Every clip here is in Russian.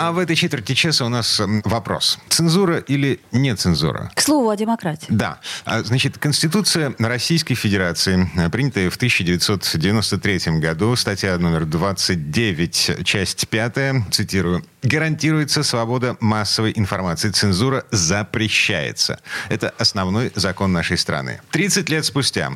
А в этой четверти часа у нас вопрос. Цензура или не цензура? К слову о демократии. Да. А, Значит, Конституция Российской Федерации, э, принятая в 1993 году, статья номер 29, часть 5, цитирую, гарантируется свобода массовой информации. Цензура запрещается. Это основной закон нашей страны. 30 лет спустя,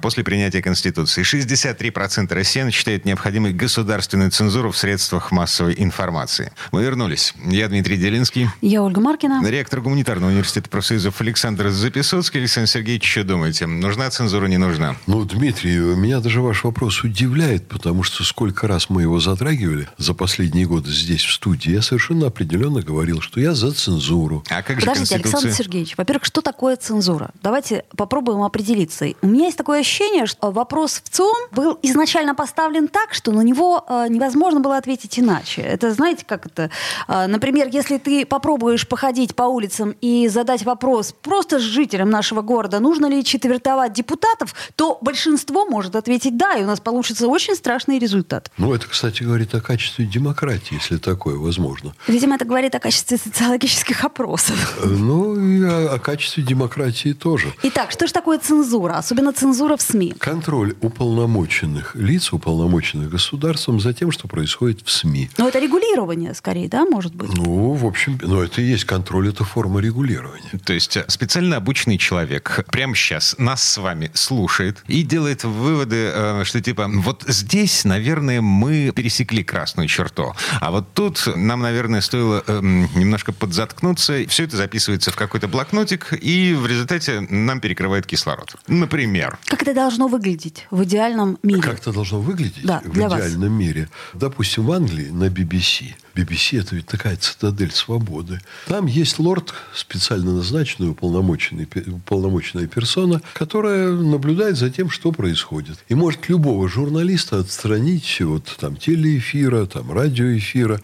после принятия Конституции, 63% россиян считают необходимой государственную цензуру в средствах массовой информации. Мы вернулись. Я Дмитрий Делинский. Я Ольга Маркина. Ректор гуманитарного университета профсоюзов Александр Записоцкий. Александр Сергеевич, что думаете? Нужна цензура, не нужна? Ну, Дмитрий, меня даже ваш вопрос удивляет, потому что сколько раз мы его затрагивали за последние годы здесь, в студии, я совершенно определенно говорил, что я за цензуру. А как же Подождите, Конституция? Александр Сергеевич, во-первых, что такое цензура? Давайте попробуем определиться. У меня есть такое ощущение, что вопрос в ЦИОМ был изначально поставлен так, что на него э, невозможно было ответить иначе. Это, знаете, как это? Э, например, если ты попробуешь походить по улицам и задать вопрос просто жителям нашего города, нужно ли четвертовать депутатов, то большинство может ответить «да», и у нас получится очень страшный результат. Ну, это, кстати, говорит о качестве демократии, если такое возможно. Видимо, это говорит о качестве социологических опросов. Э, Ну, и о, о качестве демократии тоже. Итак, что же такое цензура? Особенно цензура в СМИ. Контроль уполномоченных лиц, уполномоченных государством за тем, что происходит в СМИ. Ну, это регулирование, скорее, да, может быть? Ну, в общем, ну, это и есть контроль, это форма регулирования. То есть э, специально обученный человек прямо сейчас нас с вами слушает и делает выводы, э, что типа вот здесь, наверное, мы пересекли красную черту, а вот тут нам, наверное, стоило эм, немножко подзаткнуться. Все это записывается в какой-то блокнотик, и в результате нам перекрывает кислород. Например. Как это должно выглядеть в идеальном мире? Как это должно выглядеть Да, в для вас. идеальном мире? Допустим, в Англии на BBC. BBC это ведь такая цитадель свободы. Там есть лорд, специально назначенный, уполномоченный, уполномоченная персона, которая наблюдает за тем, что происходит. И может любого журналиста отстранить от там, телеэфира, там, радиоэфира.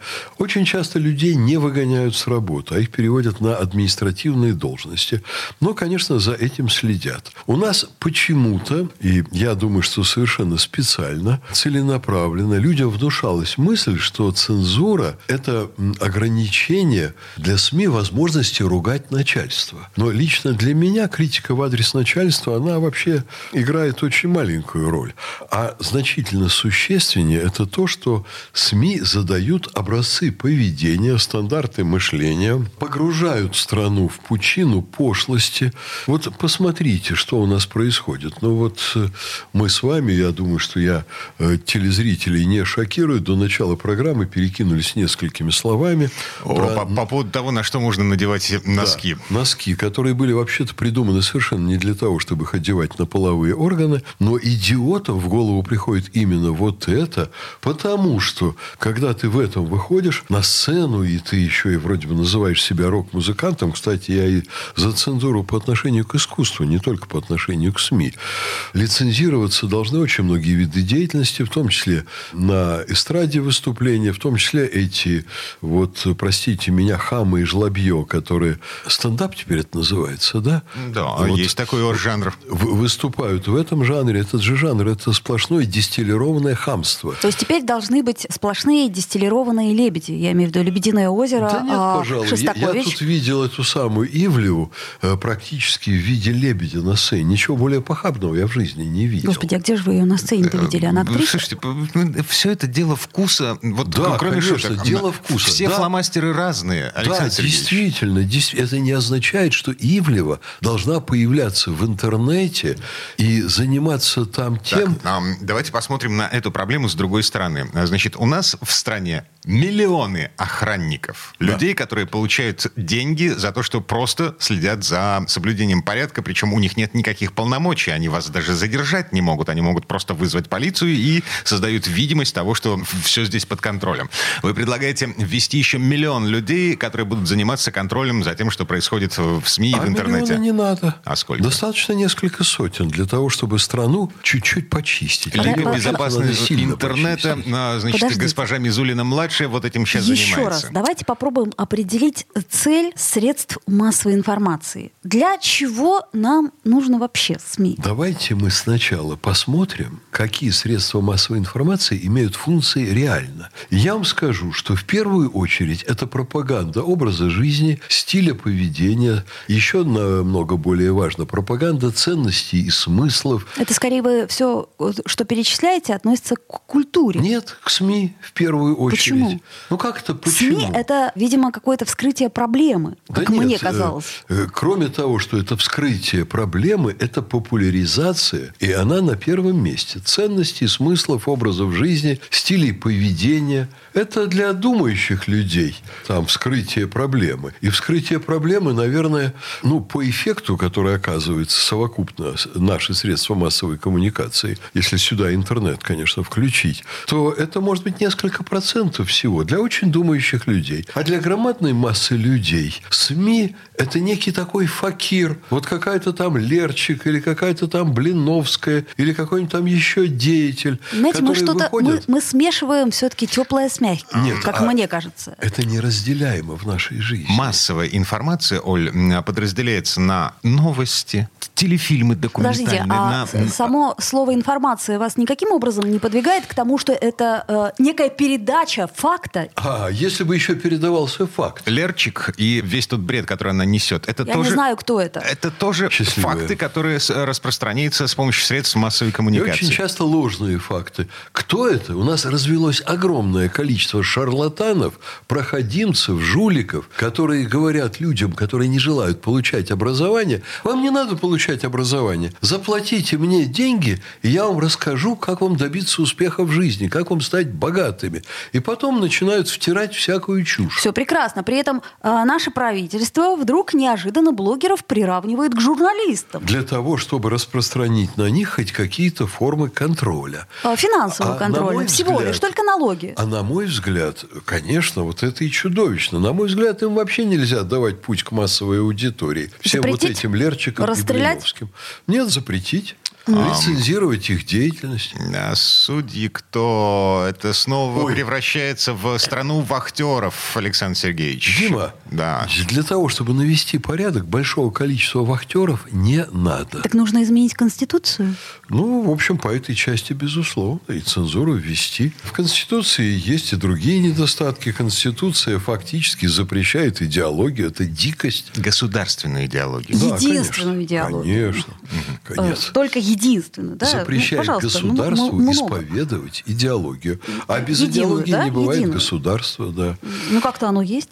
Очень часто людей не выгоняют с работы, а их переводят на административные должности. Но, конечно, за этим следят. У нас почему-то, и я думаю, что совершенно специально, целенаправленно, людям внушалась мысль, что цензура – это ограничение для СМИ возможности ругать начальство. Но лично для меня критика в адрес начальства, она вообще играет очень маленькую роль. А значительно существеннее это то, что СМИ задают образцы поведения, стандарты мышления, погружают страну в пучину пошлости. Вот посмотрите, что у нас происходит. Ну вот э, мы с вами, я думаю, что я э, телезрителей не шокирую, до начала программы перекинулись несколькими словами. О, про по, по поводу того, на что можно надевать носки. да, носки, которые были вообще-то придуманы совершенно не для того, чтобы их одевать на половые органы, но идиотам в голову приходит именно вот это, потому что, когда ты в этом выходишь на сцену, и ты еще и вроде бы называешь себя рок-музыкантом, кстати, я и за цензуру по отношению к искусству, не только по отношению к СМИ. Лицензироваться должны очень многие виды деятельности, в том числе на эстраде выступления, в том числе эти, вот, простите меня, хамы и жлобье, которые... Стендап теперь это называется, да? Да, Вот есть такой жанр. выступают в этом жанре. Этот же жанр – это сплошное дистиллированное хамство. То есть теперь должны быть сплошные дистиллированные лебеди. Я имею в виду Лебединое озеро, Да нет, а, пожалуй. Я, я Шостакович. тут видел эту самую Ивлеву э, практически в виде лебедя на сцене. Ничего более похабного я в жизни не видел. Господи, а где же вы ее на сцене-то видели? Она актриса? Слушайте, все это дело вкуса. Вот Да, кроме конечно, шуток. дело вкуса, Все да. фломастеры разные, Александр да, Сергеевич. действительно, дес- это не означает, что Ивлева должна появляться в интернете и заниматься там Так, тем, ам, давайте посмотрим на эту проблему с другой стороны. Значит, у нас в стране миллион миллионы охранников. Людей, которые получают деньги за то, что просто следят за соблюдением порядка, причем у них нет никаких полномочий. Они вас даже задержать не могут. Они могут просто вызвать полицию и создают видимость того, что все здесь под контролем. Вы предлагаете ввести еще миллион людей, которые будут заниматься контролем за тем, что происходит в СМИ и а в интернете. не надо. А сколько? Достаточно несколько сотен для того, чтобы страну чуть-чуть почистить. Лига безопасности интернета, почистить. а, значит, Подождите. госпожа Мизулина-младшая вот этим сейчас Еще занимается. раз, давайте попробуем определить цель средств массовой информации. Для чего нам нужно вообще СМИ? Давайте мы сначала посмотрим, какие средства массовой информации имеют функции реально. Я вам скажу, что в первую очередь это пропаганда образа жизни, стиля поведения, еще намного более важно, пропаганда ценностей и смыслов. Это скорее вы все, что перечисляете, относится к культуре. Нет, к СМИ в первую очередь. Почему? Ну как это почему? СМИ это, видимо, какое-то вскрытие проблемы, Да как нет, мне э, казалось. э, Кроме того, что это вскрытие проблемы, это популяризация, и она на первом месте. Ценностей, смыслов, образов жизни, стилей поведения. Это для думающих людей там вскрытие проблемы. И вскрытие проблемы, наверное, ну, по эффекту, который оказывается совокупно наши средства массовой коммуникации, если сюда интернет, конечно, включить, то это может быть несколько процентов всего для очень думающих людей. А для громадной массы людей СМИ – это некий такой факир. Вот какая-то там Лерчик или какая-то там Блиновская или какой-нибудь там еще деятель, Знаете, мы которые что-то мы, выходят- мы смешиваем все-таки теплое с мягким, Нет, как а- мне кажется. Это неразделяемо в нашей жизни. Массовая информация, Оль, подразделяется на новости, телефильмы документальные. Подождите, а на- само слово информация вас никаким образом не подвигает к тому, что это э, некая передача факта? А, если бы еще передавался факт. Лерчик и весь тот бред, который она несет, это Я тоже... не знаю, кто это. Это тоже Счастливая. факты, которые распространяются с помощью средств массовой И коммуникации. очень часто ложные факты. Кто это? У нас развелось огромное количество шарлатанов, проходимцев, жуликов, которые говорят людям, которые не желают получать образование, вам не надо получать образование. Заплатите мне деньги, и я вам расскажу, как вам добиться успеха в жизни, как вам стать богатыми. И потом начинают втирать всякую чушь. Все прекрасно. При этом э, наше правительство вдруг неожиданно блогеров приравнивает к журналистам. Для того, чтобы распространить на них хоть какие-то формы контроля. Э, Финансового А, контроля. Всего взгляд- лишь, только налоги. А на мой взгляд, конечно, вот это и чудовищно. На мой взгляд, им вообще нельзя давать путь к массовой аудитории. Всем вот Запретить? этим Лерчикам Расстрелять? и Блиновским. Нет, запретить. Лицензировать их деятельность. А судьи кто? Это снова Ой. превращается в страну вахтеров, Александр Сергеевич. Дима, Да. для того, чтобы навести порядок, большого количества вахтеров не надо. Так нужно изменить Конституцию. Ну, в общем, по этой части, безусловно, и цензуру ввести. В Конституции есть и другие недостатки. Конституция фактически запрещает идеологию. Это дикость. Государственную идеологию. Да, Единственную конечно. идеологию. Конечно. Э, Конечно. Только единственную. Да? запрещает Ну, государству много. исповедовать идеологию. А без Единую, идеологии да? не бывает Единую. государства, да. Ну, как-то оно есть.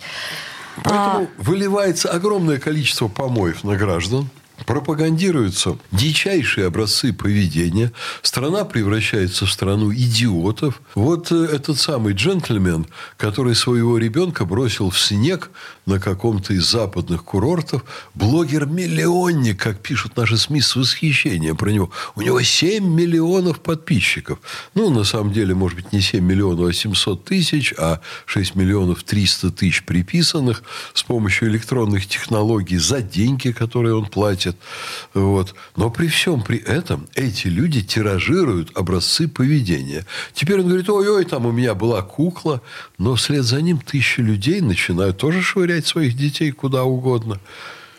Поэтому выливается огромное количество помоев на граждан. Пропагандируются дичайшие образцы поведения. Страна превращается в страну идиотов. Вот э, этот самый джентльмен, который своего ребенка бросил в снег на каком-то из западных курортов, блогер-миллионник, как пишут наши СМИ с восхищением про него. У него 7 миллионов подписчиков. Ну, на самом деле, может быть, не 7 миллионов, а 700 тысяч, а 6 миллионов 300 тысяч приписанных с помощью электронных технологий за деньги, которые он платит. Вот. Но при всем при этом эти люди тиражируют образцы поведения. Теперь он говорит, ой-ой, там у меня была кукла, но вслед за ним тысячи людей начинают тоже швырять своих детей куда угодно.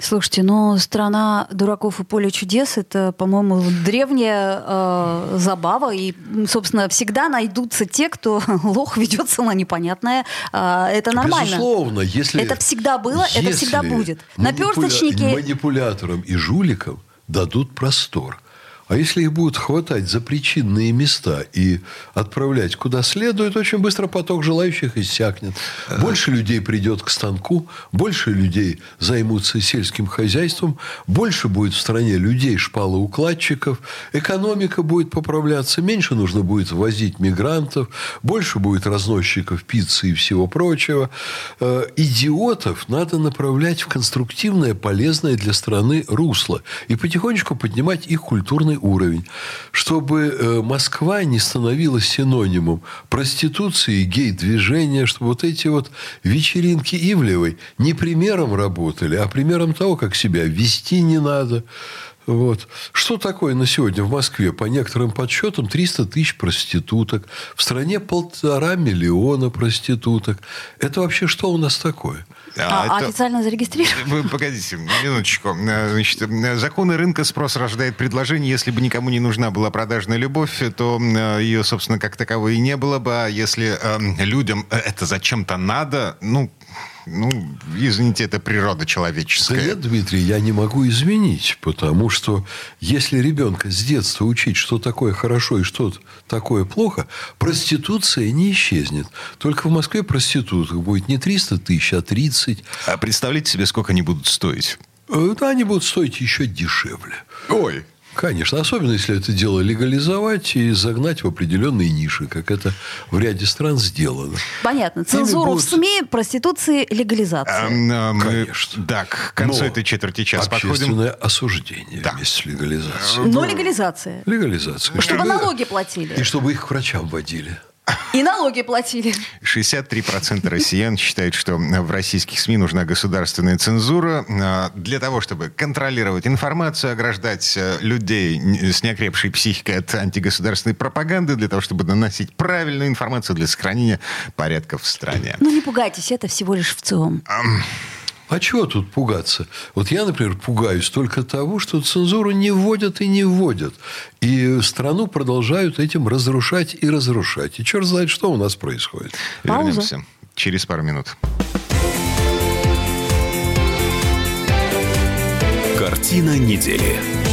Слушайте, ну страна дураков и поле чудес это, по-моему, древняя э, забава. И, собственно, всегда найдутся те, кто лох ведется на непонятное. Э, это нормально. Безусловно, если... Это всегда было, это всегда будет. манипуля- Наперсточники- Манипуляторам и жуликам дадут простор. А если их будут хватать за причинные места и отправлять куда следует, очень быстро поток желающих иссякнет. Больше людей придет к станку, больше людей займутся сельским хозяйством, больше будет в стране людей, шпалоукладчиков, экономика будет поправляться, меньше нужно будет возить мигрантов, больше будет разносчиков пиццы и всего прочего. Э, идиотов надо направлять в конструктивное, полезное для страны русло и потихонечку поднимать их культурный уровень, чтобы э, Москва не становилась синонимом проституции гей-движения, чтобы вот эти вот вечеринки Ивлевой не примером работали, а примером того, как себя вести не надо. Вот. Что такое на сегодня в Москве? По некоторым подсчетам 300 тысяч проституток. В стране полтора миллиона проституток. Это вообще что у нас такое? А, а это... официально зарегистрировано? Вы погодите, минуточку. Значит, законы рынка спрос рождает предложение. Если бы никому не нужна была продажная любовь, то ее, собственно, как таковой и не было бы. А если э, людям это зачем-то надо, ну, ну, извините, это природа человеческая. Да нет, Дмитрий, я не могу изменить, потому что если ребенка с детства учить, что такое хорошо и что такое плохо, проституция не исчезнет. Только в Москве проституток будет не 300 тысяч, а 30. А представляете себе, сколько они будут стоить? Э, да, они будут стоить еще дешевле. Ой, Конечно, особенно если это дело легализовать и загнать в определенные ниши, как это в ряде стран сделано. Понятно. Цензуру будут... в СМИ, проституции, легализация. А, мы, Конечно. Да, к концу Но этой четверти часа подходим. осуждение да. вместе с легализацией. Но легализация. Легализация. Чтобы налоги платили. И чтобы их к врачам водили. И налоги платили. 63% россиян считают, что в российских СМИ нужна государственная цензура а, для того, чтобы контролировать информацию, ограждать э, людей с неокрепшей психикой от антигосударственной пропаганды, для того, чтобы наносить правильную информацию для сохранения порядка в стране. Ну, не пугайтесь, это всего лишь в ЦИОМ. А чего тут пугаться? Вот я, например, пугаюсь только того, что цензуру не вводят и не вводят. И страну продолжают этим разрушать и разрушать. И черт знает, что у нас происходит. Пауза. Вернемся через пару минут. Картина недели.